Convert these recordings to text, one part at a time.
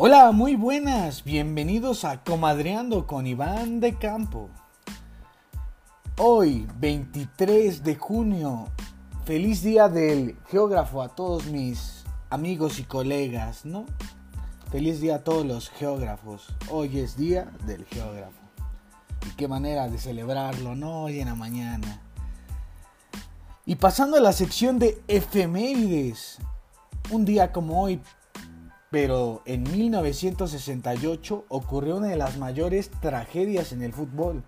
Hola, muy buenas, bienvenidos a Comadreando con Iván de Campo. Hoy, 23 de junio, feliz día del geógrafo a todos mis amigos y colegas, ¿no? Feliz día a todos los geógrafos. Hoy es día del geógrafo. Y qué manera de celebrarlo, ¿no? Hoy en la mañana. Y pasando a la sección de efemérides, un día como hoy, pero en 1968 ocurrió una de las mayores tragedias en el fútbol.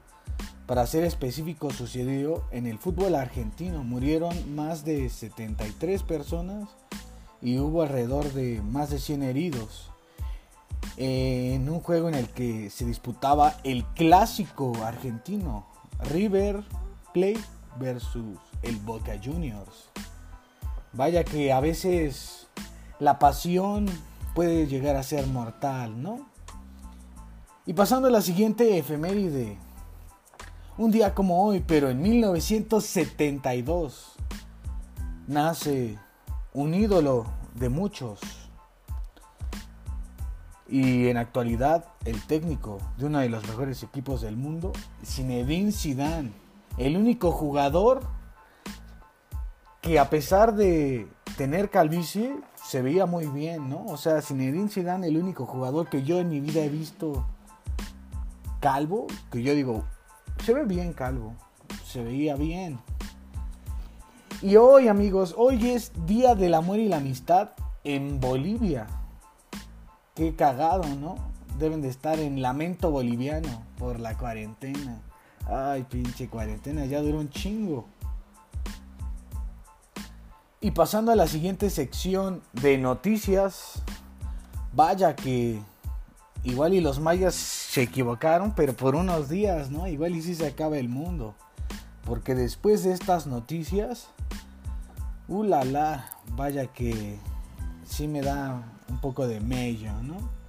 Para ser específico, sucedió en el fútbol argentino. Murieron más de 73 personas y hubo alrededor de más de 100 heridos. En un juego en el que se disputaba el clásico argentino, River Plate versus el Boca Juniors. Vaya que a veces la pasión puede llegar a ser mortal, ¿no? Y pasando a la siguiente efeméride. Un día como hoy, pero en 1972, nace un ídolo de muchos. Y en actualidad, el técnico de uno de los mejores equipos del mundo, Zinedine Zidane, el único jugador que a pesar de tener calvicie, se veía muy bien, ¿no? O sea, Zinedine Zidane, el único jugador que yo en mi vida he visto calvo, que yo digo, se ve bien calvo, se veía bien. Y hoy, amigos, hoy es Día del Amor y la Amistad en Bolivia. Qué cagado, ¿no? Deben de estar en lamento boliviano por la cuarentena. Ay, pinche cuarentena, ya duró un chingo. Y pasando a la siguiente sección de noticias, vaya que igual y los mayas se equivocaron, pero por unos días, ¿no? Igual y si se acaba el mundo. Porque después de estas noticias, uh vaya que sí me da un poco de mello, ¿no?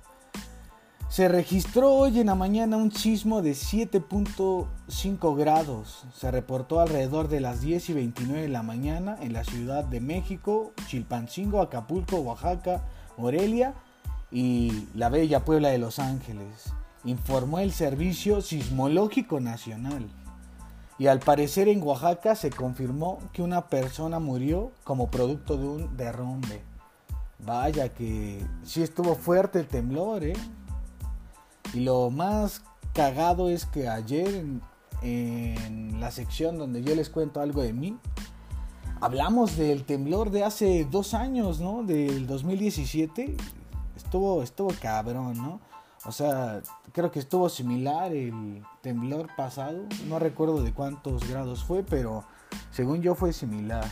Se registró hoy en la mañana un sismo de 7.5 grados. Se reportó alrededor de las 10 y 29 de la mañana en la Ciudad de México, Chilpancingo, Acapulco, Oaxaca, Morelia y la bella Puebla de Los Ángeles, informó el Servicio Sismológico Nacional. Y al parecer en Oaxaca se confirmó que una persona murió como producto de un derrumbe. Vaya que sí estuvo fuerte el temblor, ¿eh? Y lo más cagado es que ayer en, la sección donde yo les cuento algo de mí, hablamos del temblor de hace dos años, ¿no? Del 2017. Estuvo, estuvo cabrón, ¿no? O sea, creo que estuvo similar el temblor pasado. No recuerdo de cuántos grados fue, pero según yo fue similar.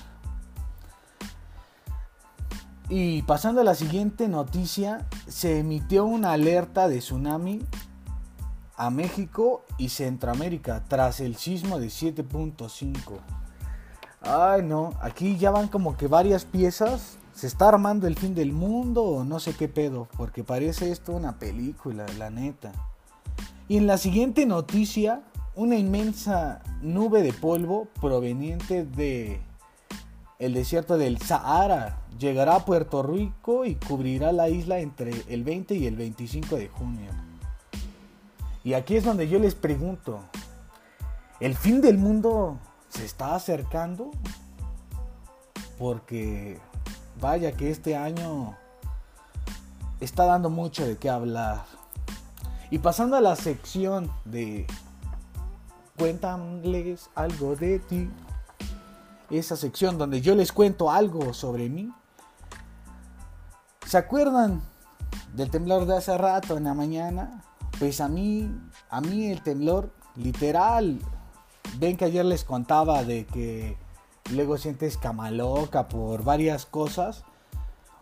Y pasando a la siguiente noticia, se emitió una alerta de tsunami a México y Centroamérica tras el sismo de 7.5. Ay no, aquí ya van como que varias piezas. Se está armando el fin del mundo o no sé qué pedo, porque parece esto una película, la neta. Y en la siguiente noticia, una inmensa nube de polvo proveniente de el desierto del Sahara llegará a Puerto Rico y cubrirá la isla entre el 20 y el 25 de junio. Y aquí es donde yo les pregunto, ¿el fin del mundo se está acercando? Porque vaya que este año está dando mucho de qué hablar. Y pasando a la sección de Cuéntales algo de ti esa sección donde yo les cuento algo sobre mí. ¿Se acuerdan del temblor de hace rato en la mañana? Pues a mí, a mí el temblor literal. Ven que ayer les contaba de que luego sientes camaloca por varias cosas.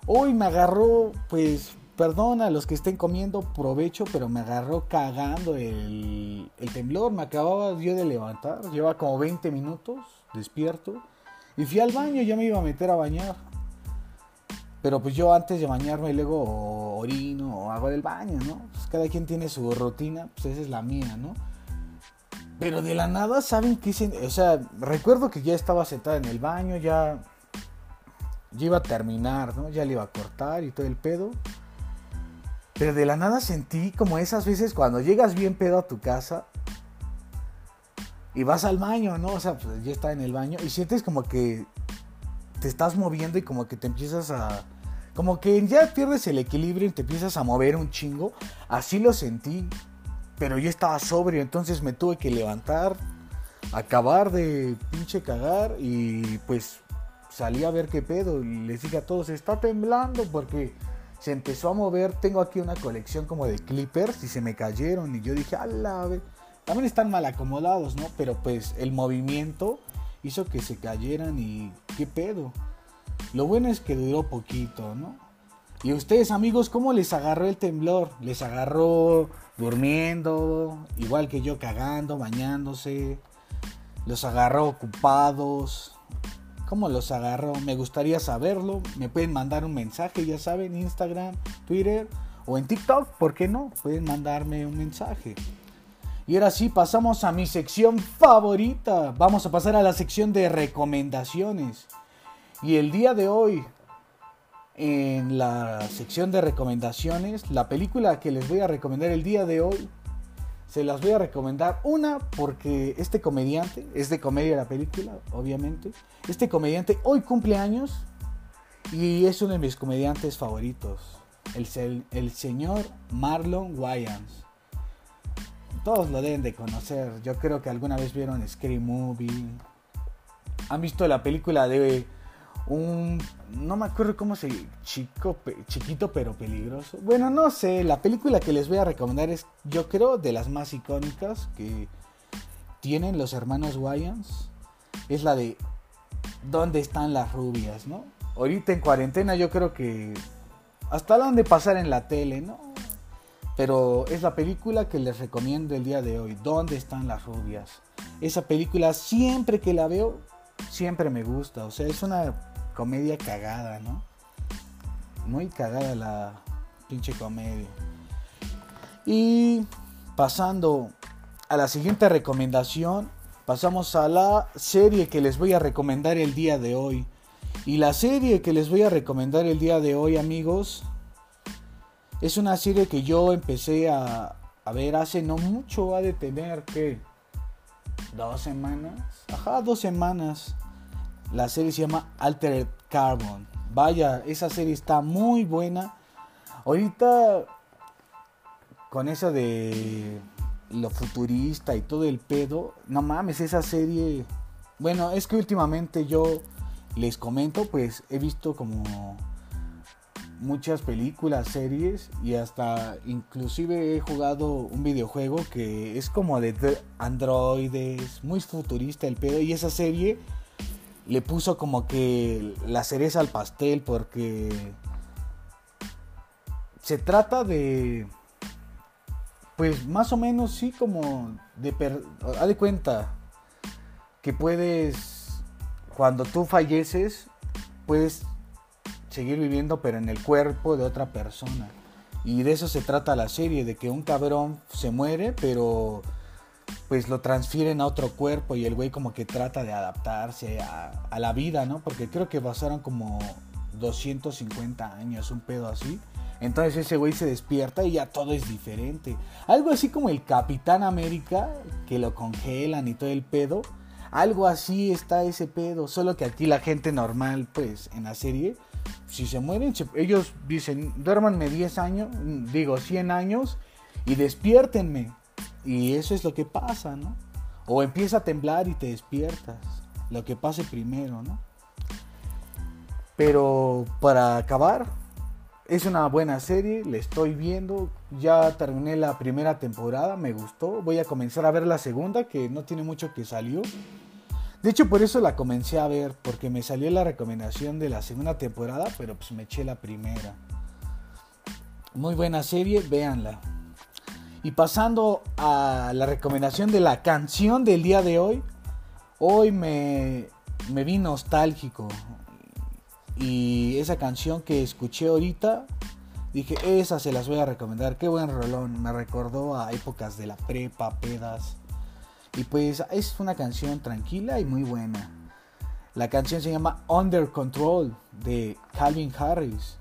Hoy me agarró, pues, perdón a los que estén comiendo provecho, pero me agarró cagando el, el temblor. Me acababa yo de levantar, lleva como 20 minutos despierto. Y fui al baño, ya me iba a meter a bañar. Pero pues yo antes de bañarme luego orino o hago el baño, ¿no? Pues cada quien tiene su rutina, pues esa es la mía, ¿no? Pero de la nada, ¿saben qué? O sea, recuerdo que ya estaba sentada en el baño, ya, ya iba a terminar, ¿no? Ya le iba a cortar y todo el pedo. Pero de la nada sentí como esas veces cuando llegas bien pedo a tu casa y vas al baño, ¿no? O sea, pues ya está en el baño y sientes como que te estás moviendo y como que te empiezas a... Como que ya pierdes el equilibrio y te empiezas a mover un chingo. Así lo sentí. Pero yo estaba sobrio, entonces me tuve que levantar, acabar de pinche cagar y pues salí a ver qué pedo. Y les dije a todos, está temblando porque se empezó a mover. Tengo aquí una colección como de clippers y se me cayeron. Y yo dije, ala, también están mal acomodados, ¿no? Pero pues el movimiento hizo que se cayeran y qué pedo. Lo bueno es que duró poquito, ¿no? Y ustedes amigos, ¿cómo les agarró el temblor? ¿Les agarró durmiendo? Igual que yo cagando, bañándose. ¿Los agarró ocupados? ¿Cómo los agarró? Me gustaría saberlo. Me pueden mandar un mensaje, ya saben, Instagram, Twitter o en TikTok, ¿por qué no? Pueden mandarme un mensaje. Y ahora sí, pasamos a mi sección favorita. Vamos a pasar a la sección de recomendaciones. Y el día de hoy, en la sección de recomendaciones, la película que les voy a recomendar el día de hoy, se las voy a recomendar. Una, porque este comediante, es de comedia la película, obviamente. Este comediante hoy cumple años y es uno de mis comediantes favoritos. El, señor Marlon Wayans todos lo deben de conocer. Yo creo que alguna vez vieron Scream Movie. Han visto la película de un no me acuerdo cómo se chico chiquito pero peligroso. Bueno, no sé, la película que les voy a recomendar es yo creo de las más icónicas que tienen los hermanos Wayans. Es la de ¿Dónde están las rubias, no? Ahorita en cuarentena yo creo que hasta la han de pasar en la tele, ¿no? Pero es la película que les recomiendo el día de hoy. ¿Dónde están las rubias? Esa película siempre que la veo, siempre me gusta. O sea, es una comedia cagada, ¿no? Muy cagada la pinche comedia. Y pasando a la siguiente recomendación, pasamos a la serie que les voy a recomendar el día de hoy. Y la serie que les voy a recomendar el día de hoy, amigos, es una serie que yo empecé a, ver hace no mucho, ha de tener que dos semanas. Ajá, dos semanas. La serie se llama Altered Carbon. Vaya, esa serie está muy buena. Ahorita con eso de lo futurista y todo el pedo, no mames, esa serie. Bueno, es que últimamente yo les comento, pues he visto como muchas películas, series y hasta inclusive he jugado un videojuego que es como de androides, muy futurista el pedo y esa serie le puso como que la cereza al pastel porque se trata de pues más o menos sí como de ha de cuenta que puedes cuando tú falleces puedes seguir viviendo pero en el cuerpo de otra persona. Y de eso se trata la serie, de que un cabrón se muere, pero pues lo transfieren a otro cuerpo y el güey como que trata de adaptarse a, la vida, ¿no? Porque creo que pasaron como 250 años, un pedo así. Entonces ese güey se despierta y ya todo es diferente. Algo así como el Capitán América, que lo congelan y todo el pedo. Algo así está ese pedo, solo que aquí la gente normal, pues en la serie, si se mueren, ellos dicen, duérmanme 10 años, digo 100 años y despiértenme. Y eso es lo que pasa, ¿no? O empieza a temblar y te despiertas. Lo que pase primero, ¿no? Pero para acabar, es una buena serie, la estoy viendo. Ya terminé la primera temporada, me gustó. Voy a comenzar a ver la segunda, que no tiene mucho que salió. De hecho, por eso la comencé a ver, porque me salió la recomendación de la segunda temporada, pero pues me eché la primera. Muy buena serie, véanla. Y pasando a la recomendación de la canción del día de hoy, hoy me, me vi nostálgico. Y esa canción que escuché ahorita, dije, esa se las voy a recomendar. Qué buen rolón, me recordó a épocas de la prepa, pedas y pues es una canción tranquila y muy buena. La canción se llama Under Control de Calvin Harris.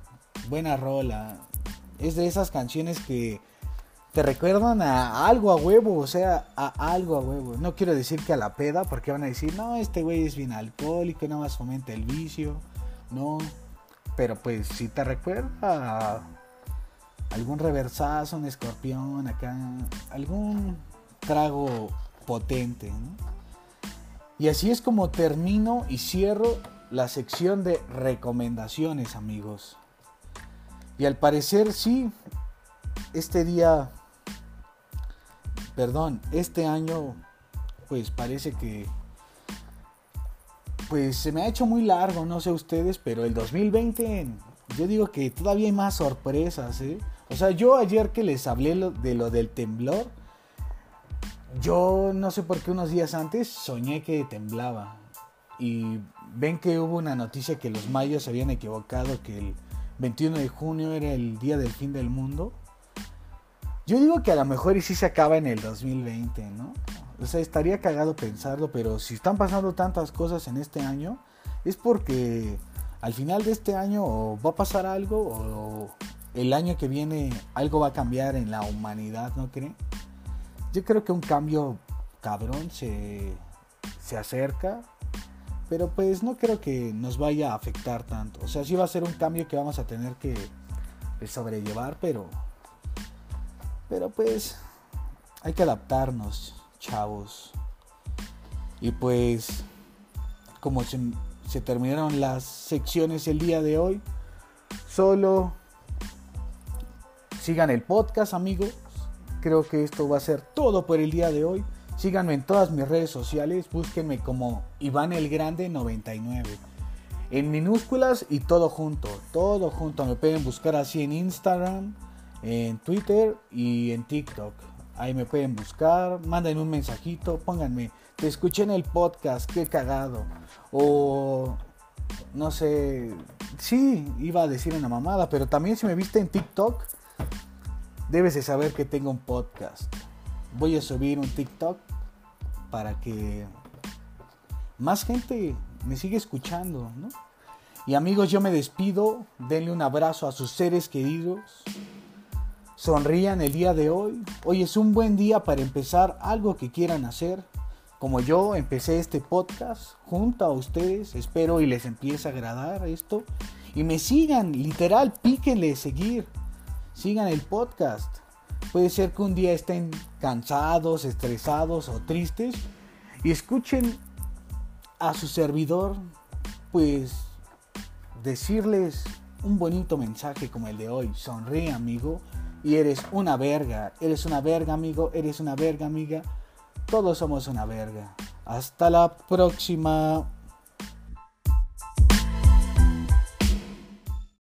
Buena rola. Es de esas canciones que te recuerdan a algo a huevo, o sea, a algo a huevo. No quiero decir que a la peda, porque van a decir, no, este güey es bien alcohólico, nada más fomenta el vicio. No, pero pues si te recuerda a algún reversazo, un escorpión acá, algún trago potente. Y así es como termino y cierro la sección de recomendaciones, amigos. Y al parecer sí, este día perdón, este año pues parece que pues se me ha hecho muy largo, no sé ustedes, pero el 2020 yo digo que todavía hay más sorpresas, ¿eh? O sea, yo ayer que les hablé de lo del temblor, yo no sé por qué unos días antes soñé que temblaba. Y ven que hubo una noticia que los mayos se habían equivocado, que el 21 de junio era el día del fin del mundo. Yo digo que a lo mejor y sí se acaba en el 2020, ¿no? O sea, estaría cagado pensarlo, pero si están pasando tantas cosas en este año, es porque al final de este año va a pasar algo o el año que viene algo va a cambiar en la humanidad, ¿no creen? Yo creo que un cambio cabrón se, se acerca, pero pues no creo que nos vaya a afectar tanto. O sea, sí va a ser un cambio que vamos a tener que pues, sobrellevar, pero pero pues hay que adaptarnos, chavos. Y pues como se, terminaron las secciones el día de hoy, solo sigan el podcast amigos. Creo que esto va a ser todo por el día de hoy. Síganme en todas mis redes sociales, búsquenme como Iván el Grande 99. En minúsculas y todo junto, todo junto. Me pueden buscar así en Instagram, en Twitter y en TikTok. Ahí me pueden buscar, manden un mensajito, pónganme, te escuché en el podcast, qué cagado. O no sé, sí, iba a decir una mamada, pero también si me viste en TikTok, debes de saber que tengo un podcast. Voy a subir un TikTok para que más gente me siga escuchando, Y amigos, yo me despido, denle un abrazo a sus seres queridos sonrían el día de hoy. Hoy es un buen día para empezar algo que quieran hacer. Como yo empecé este podcast junto a ustedes, espero y les empiece a agradar esto. Y me sigan, literal, píquenle seguir. Sigan el podcast. Puede ser que un día estén cansados, estresados o tristes y escuchen a su servidor, pues decirles un bonito mensaje como el de hoy. Sonríe, amigo y eres una verga. Eres una verga, amigo. Eres una verga, amiga. Todos somos una verga. Hasta la próxima.